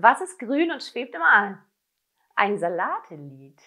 Was ist grün und schwebt im All? Ein Salatelied.